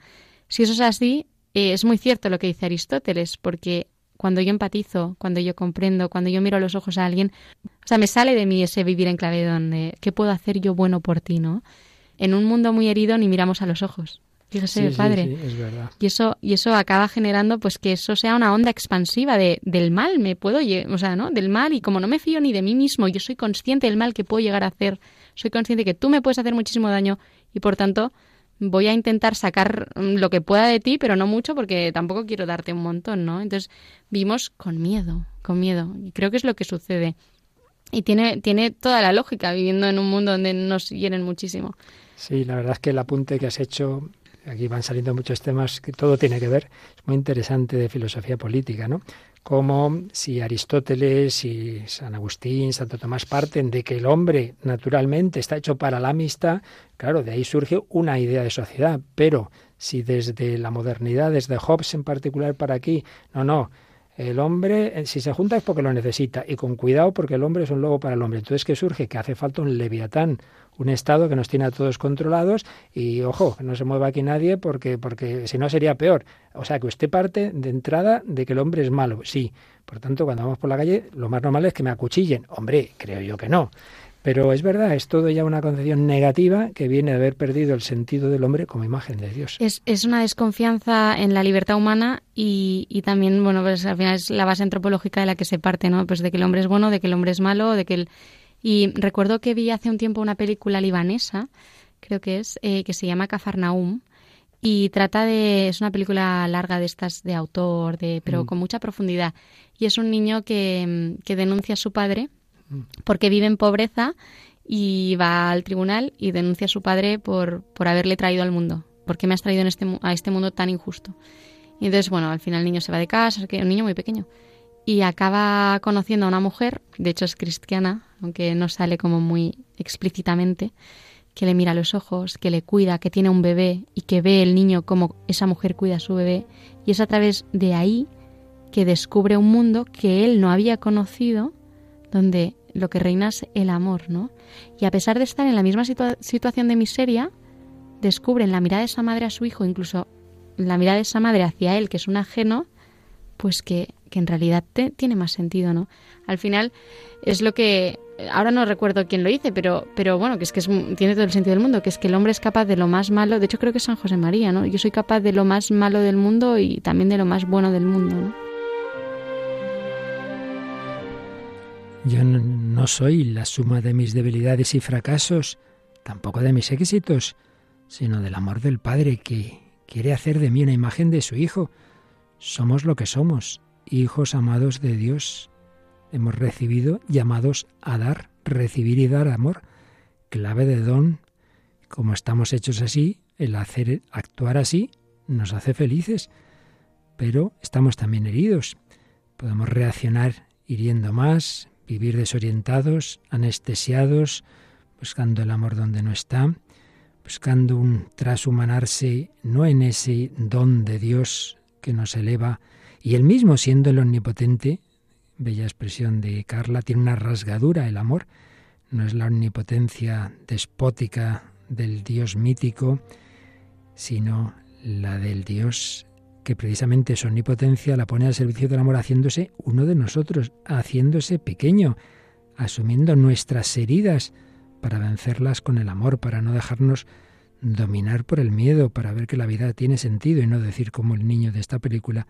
Si eso es así, eh, es muy cierto lo que dice Aristóteles, porque cuando yo empatizo, cuando yo comprendo, cuando yo miro a los ojos a alguien, o sea, me sale de mí ese vivir en clave donde, ¿qué puedo hacer yo bueno por ti, no? En un mundo muy herido ni miramos a los ojos. Fíjese, padre. Sí, es verdad. Y eso, y eso acaba generando pues que eso sea una onda expansiva de, del mal, me puedo, o sea, ¿no? Del mal, y como no me fío ni de mí mismo, yo soy consciente del mal que puedo llegar a hacer, soy consciente que tú me puedes hacer muchísimo daño, y por tanto, voy a intentar sacar mm, lo que pueda de ti, pero no mucho porque tampoco quiero darte un montón, ¿no? Entonces vivimos con miedo, con miedo. Y creo que es lo que sucede. Y tiene, tiene toda la lógica viviendo en un mundo donde nos hieren muchísimo. Sí, la verdad es que el apunte que has hecho, aquí van saliendo muchos temas que todo tiene que ver, es muy interesante de filosofía política, ¿no? como si Aristóteles y San Agustín, Santo Tomás parten de que el hombre naturalmente está hecho para la amistad, claro, de ahí surge una idea de sociedad, pero si desde la modernidad, desde Hobbes en particular para aquí, no, no, el hombre, eh, si se junta es porque lo necesita, y con cuidado porque el hombre es un lobo para el hombre. Entonces, ¿qué surge? Que hace falta un leviatán, un Estado que nos tiene a todos controlados y, ojo, no se mueva aquí nadie porque, porque si no sería peor. O sea, que usted parte de entrada de que el hombre es malo. Sí, por tanto, cuando vamos por la calle, lo más normal es que me acuchillen. Hombre, creo yo que no. Pero es verdad, es todo ya una concepción negativa que viene de haber perdido el sentido del hombre como imagen de Dios. Es, es una desconfianza en la libertad humana y, y, también, bueno, pues al final es la base antropológica de la que se parte, ¿no? Pues de que el hombre es bueno, de que el hombre es malo, de que el... Y recuerdo que vi hace un tiempo una película libanesa, creo que es, eh, que se llama Cafarnaum, y trata de es una película larga de estas de autor de pero mm. con mucha profundidad y es un niño que, que denuncia a su padre porque vive en pobreza y va al tribunal y denuncia a su padre por, por haberle traído al mundo. ¿Por qué me has traído en este, a este mundo tan injusto? Y entonces, bueno, al final el niño se va de casa, es un niño muy pequeño, y acaba conociendo a una mujer, de hecho es cristiana, aunque no sale como muy explícitamente, que le mira a los ojos, que le cuida, que tiene un bebé y que ve el niño como esa mujer cuida a su bebé. Y es a través de ahí que descubre un mundo que él no había conocido, donde lo que reina es el amor, ¿no? Y a pesar de estar en la misma situación de miseria, descubre en la mirada de esa madre a su hijo, incluso en la mirada de esa madre hacia él, que es un ajeno, pues que, que en realidad tiene más sentido, ¿no? Al final es lo que ahora no recuerdo quién lo dice, pero, pero bueno, que es que tiene todo el sentido del mundo, que es que el hombre es capaz de lo más malo, de hecho creo que es San José María, ¿no? Yo soy capaz de lo más malo del mundo y también de lo más bueno del mundo, ¿no? Yo no soy la suma de mis debilidades y fracasos, tampoco de mis éxitos, sino del amor del Padre que quiere hacer de mí una imagen de su Hijo. Somos lo que somos, hijos amados de Dios. Hemos recibido llamados a dar, recibir y dar amor, clave de don. Como estamos hechos así, el hacer, actuar así, nos hace felices, pero estamos también heridos. Podemos reaccionar hiriendo más, vivir desorientados, anestesiados, buscando el amor donde no está, buscando un trashumanarse no en ese don de Dios que nos eleva, y él mismo siendo el omnipotente, bella expresión de Carla, tiene una rasgadura el amor, no es la omnipotencia despótica del Dios mítico, sino la del Dios que precisamente su omnipotencia la pone al servicio del amor haciéndose uno de nosotros, haciéndose pequeño, asumiendo nuestras heridas para vencerlas con el amor, para no dejarnos dominar por el miedo, para ver que la vida tiene sentido y no decir como el niño de esta película,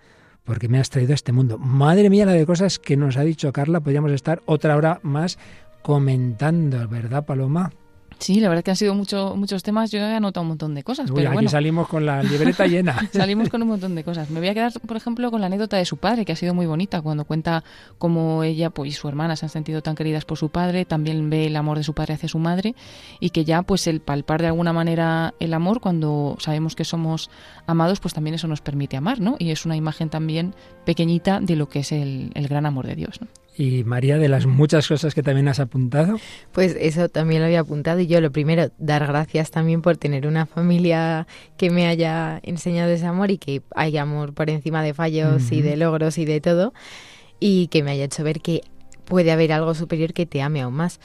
porque me has traído a este mundo. Madre mía, la de cosas que nos ha dicho Carla, podríamos estar otra hora más comentando, ¿verdad, Paloma? Sí, la verdad que han sido mucho, muchos temas. Yo he anotado un montón de cosas. pero aquí salimos con la libreta llena. salimos con un montón de cosas. Me voy a quedar, por ejemplo, con la anécdota de su padre, que ha sido muy bonita, cuando cuenta cómo ella pues, y su hermana se han sentido tan queridas por su padre, también ve el amor de su padre hacia su madre, y que ya pues el palpar de alguna manera el amor, cuando sabemos que somos amados, pues también eso nos permite amar, ¿no? Y es una imagen también pequeñita de lo que es el, el gran amor de Dios, ¿no? Y María, de las muchas cosas que también has apuntado. Pues eso también lo había apuntado y yo lo primero, dar gracias también por tener una familia que me haya enseñado ese amor y que hay amor por encima de fallos y de logros y de todo y que me haya hecho ver que puede haber algo superior que te ame aún más.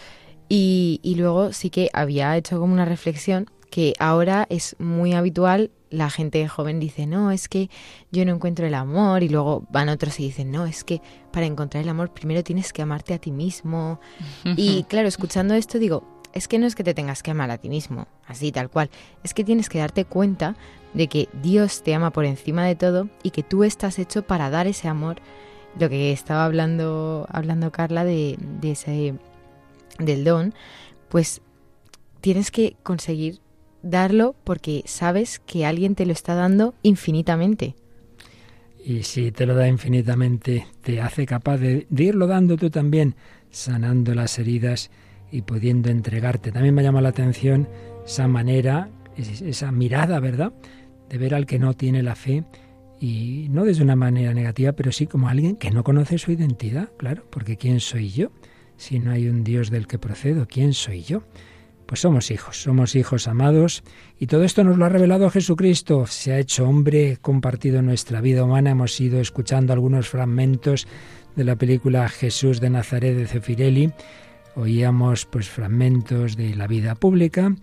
Y, y luego sí que había hecho como una reflexión que ahora es muy habitual la gente joven dice, no, es que yo no encuentro el amor y luego van otros y dicen, no, es que para encontrar el amor primero tienes que amarte a ti mismo. y claro, escuchando esto digo, es que no es que te tengas que amar a ti mismo, así tal cual, es que tienes que darte cuenta de que Dios te ama por encima de todo y que tú estás hecho para dar ese amor. Lo que estaba hablando, hablando Carla de, de ese del don, pues tienes que conseguir darlo porque sabes que alguien te lo está dando infinitamente. Y si te lo da infinitamente, te hace capaz de, irlo dando tú también, sanando las heridas y pudiendo entregarte. También me llama la atención esa manera, esa mirada, ¿verdad?, de ver al que no tiene la fe y no desde una manera negativa, pero sí como alguien que no conoce su identidad, claro, porque ¿quién soy yo? Si no hay un Dios del que procedo, ¿quién soy yo? Pues somos hijos, somos hijos amados y todo esto nos lo ha revelado Jesucristo. Se ha hecho hombre, compartido nuestra vida humana. Hemos ido escuchando algunos fragmentos de la película Jesús de Nazaret de Cefirelli. Oíamos pues fragmentos de la vida pública,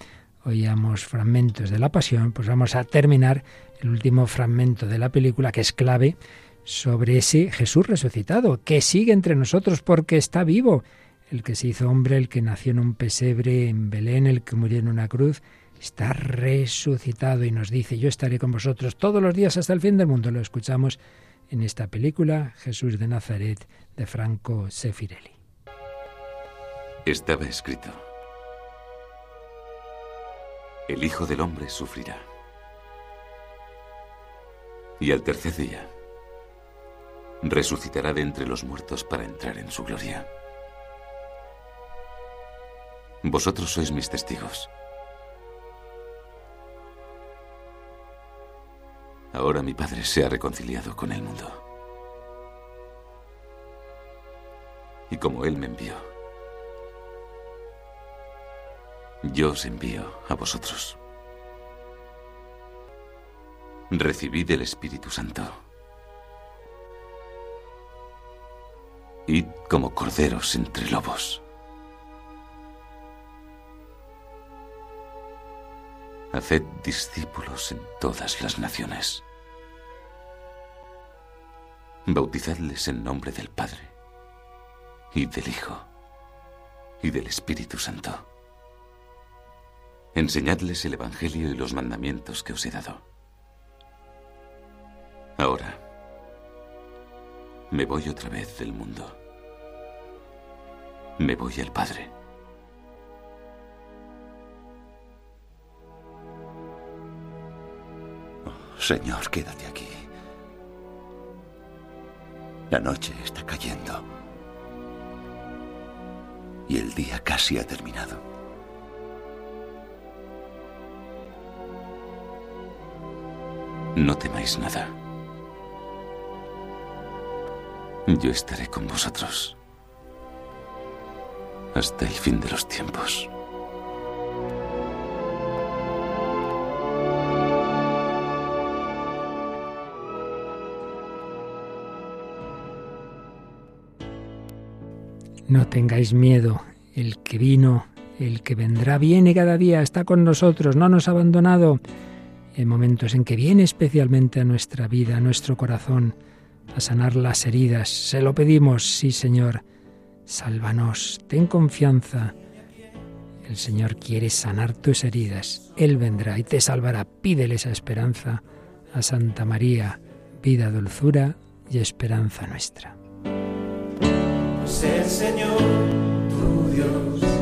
oíamos fragmentos de la pasión, pues vamos a terminar el último fragmento de la película que es clave sobre ese Jesús resucitado, que sigue entre nosotros porque está vivo el que se hizo hombre, el que nació en un pesebre en Belén, el que murió en una cruz, está resucitado y nos dice, yo estaré con vosotros todos los días hasta el fin del mundo. Lo escuchamos en esta película, Jesús de Nazaret, de Franco Sefirelli. Estaba escrito, el Hijo del Hombre sufrirá. Y al tercer día resucitará de entre los muertos para entrar en su gloria. Vosotros sois mis testigos. Ahora mi Padre se ha reconciliado con el mundo. Y como Él me envió, yo os envío a vosotros. Recibid el Espíritu Santo. Id como corderos entre lobos. Haced discípulos en todas las naciones. Bautizadles en nombre del Padre, y del Hijo, y del Espíritu Santo. Enseñadles el Evangelio y los mandamientos que os he dado. Ahora, me voy otra vez del mundo. Me voy al Padre Señor, quédate aquí. La noche está cayendo. Y el día casi ha terminado. No temáis nada. Yo estaré con vosotros hasta el fin de los tiempos. No tengáis miedo, el que vino, el que vendrá, viene cada día, está con nosotros, no nos ha abandonado. En momentos en que viene especialmente a nuestra vida, a nuestro corazón, a sanar las heridas, se lo pedimos, sí Señor, sálvanos, ten confianza. El Señor quiere sanar tus heridas, Él vendrá y te salvará. Pídele esa esperanza a Santa María, vida, dulzura y esperanza nuestra el Señor, tu Dios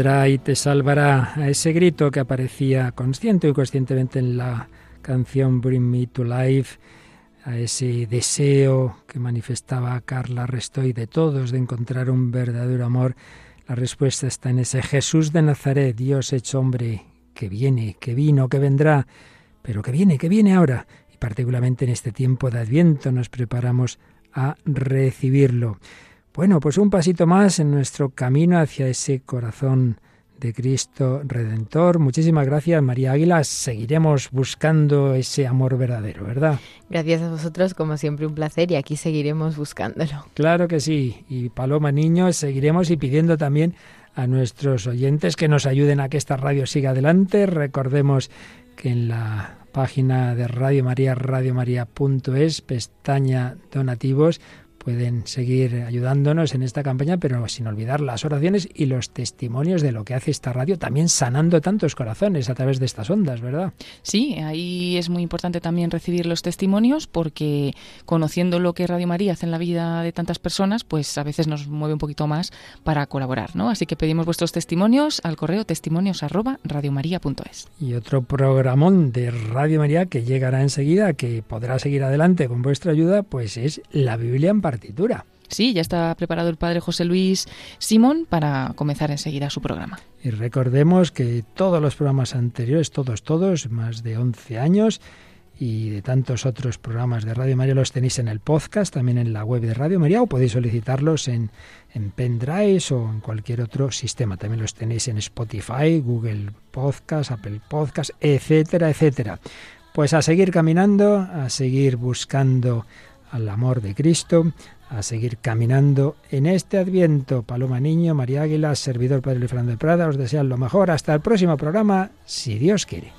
y te salvará. A ese grito que aparecía consciente y conscientemente en la canción Bring Me to Life, a ese deseo que manifestaba Carla Restoy de todos de encontrar un verdadero amor, la respuesta está en ese Jesús de Nazaret, Dios hecho hombre, que viene, que vino, que vendrá, pero que viene, que viene ahora. Y particularmente en este tiempo de Adviento nos preparamos a recibirlo. Bueno, pues un pasito más en nuestro camino hacia ese corazón de Cristo Redentor. Muchísimas gracias, María Águila. Seguiremos buscando ese amor verdadero, ¿verdad? Gracias a vosotros, como siempre, un placer y aquí seguiremos buscándolo. Claro que sí. Y Paloma Niño, seguiremos y pidiendo también a nuestros oyentes que nos ayuden a que esta radio siga adelante. Recordemos que en la página de Radio María, radiomaria.es, pestaña donativos, pueden seguir ayudándonos en esta campaña, pero sin olvidar las oraciones y los testimonios de lo que hace esta radio, también sanando tantos corazones a través de estas ondas, ¿verdad? Sí, ahí es muy importante también recibir los testimonios porque conociendo lo que Radio María hace en la vida de tantas personas, pues a veces nos mueve un poquito más para colaborar, ¿no? Así que pedimos vuestros testimonios al correo testimonios arroba radiomaria.es. Y otro programón de Radio María que llegará enseguida, que podrá seguir adelante con vuestra ayuda, pues es la Biblia en partitura. Sí, ya está preparado el padre José Luis Simón para comenzar enseguida su programa. Y recordemos que todos los programas anteriores, todos, todos, más de 11 años, y de tantos otros programas de Radio María los tenéis en el podcast, también en la web de Radio María, o podéis solicitarlos en, en pendrive o en cualquier otro sistema. También los tenéis en Spotify, Google Podcast, Apple Podcast, etcétera, etcétera. Pues a seguir caminando, a seguir buscando al amor de Cristo, a seguir caminando en este Adviento. Paloma Niño, María Águila, servidor Padre Luis Fernando de Prada, os desean lo mejor. Hasta el próximo programa, si Dios quiere.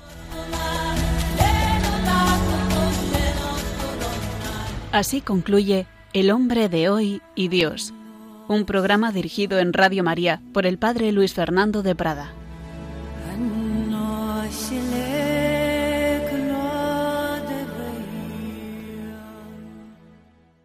Así concluye El hombre de hoy y Dios, un programa dirigido en Radio María por el Padre Luis Fernando de Prada.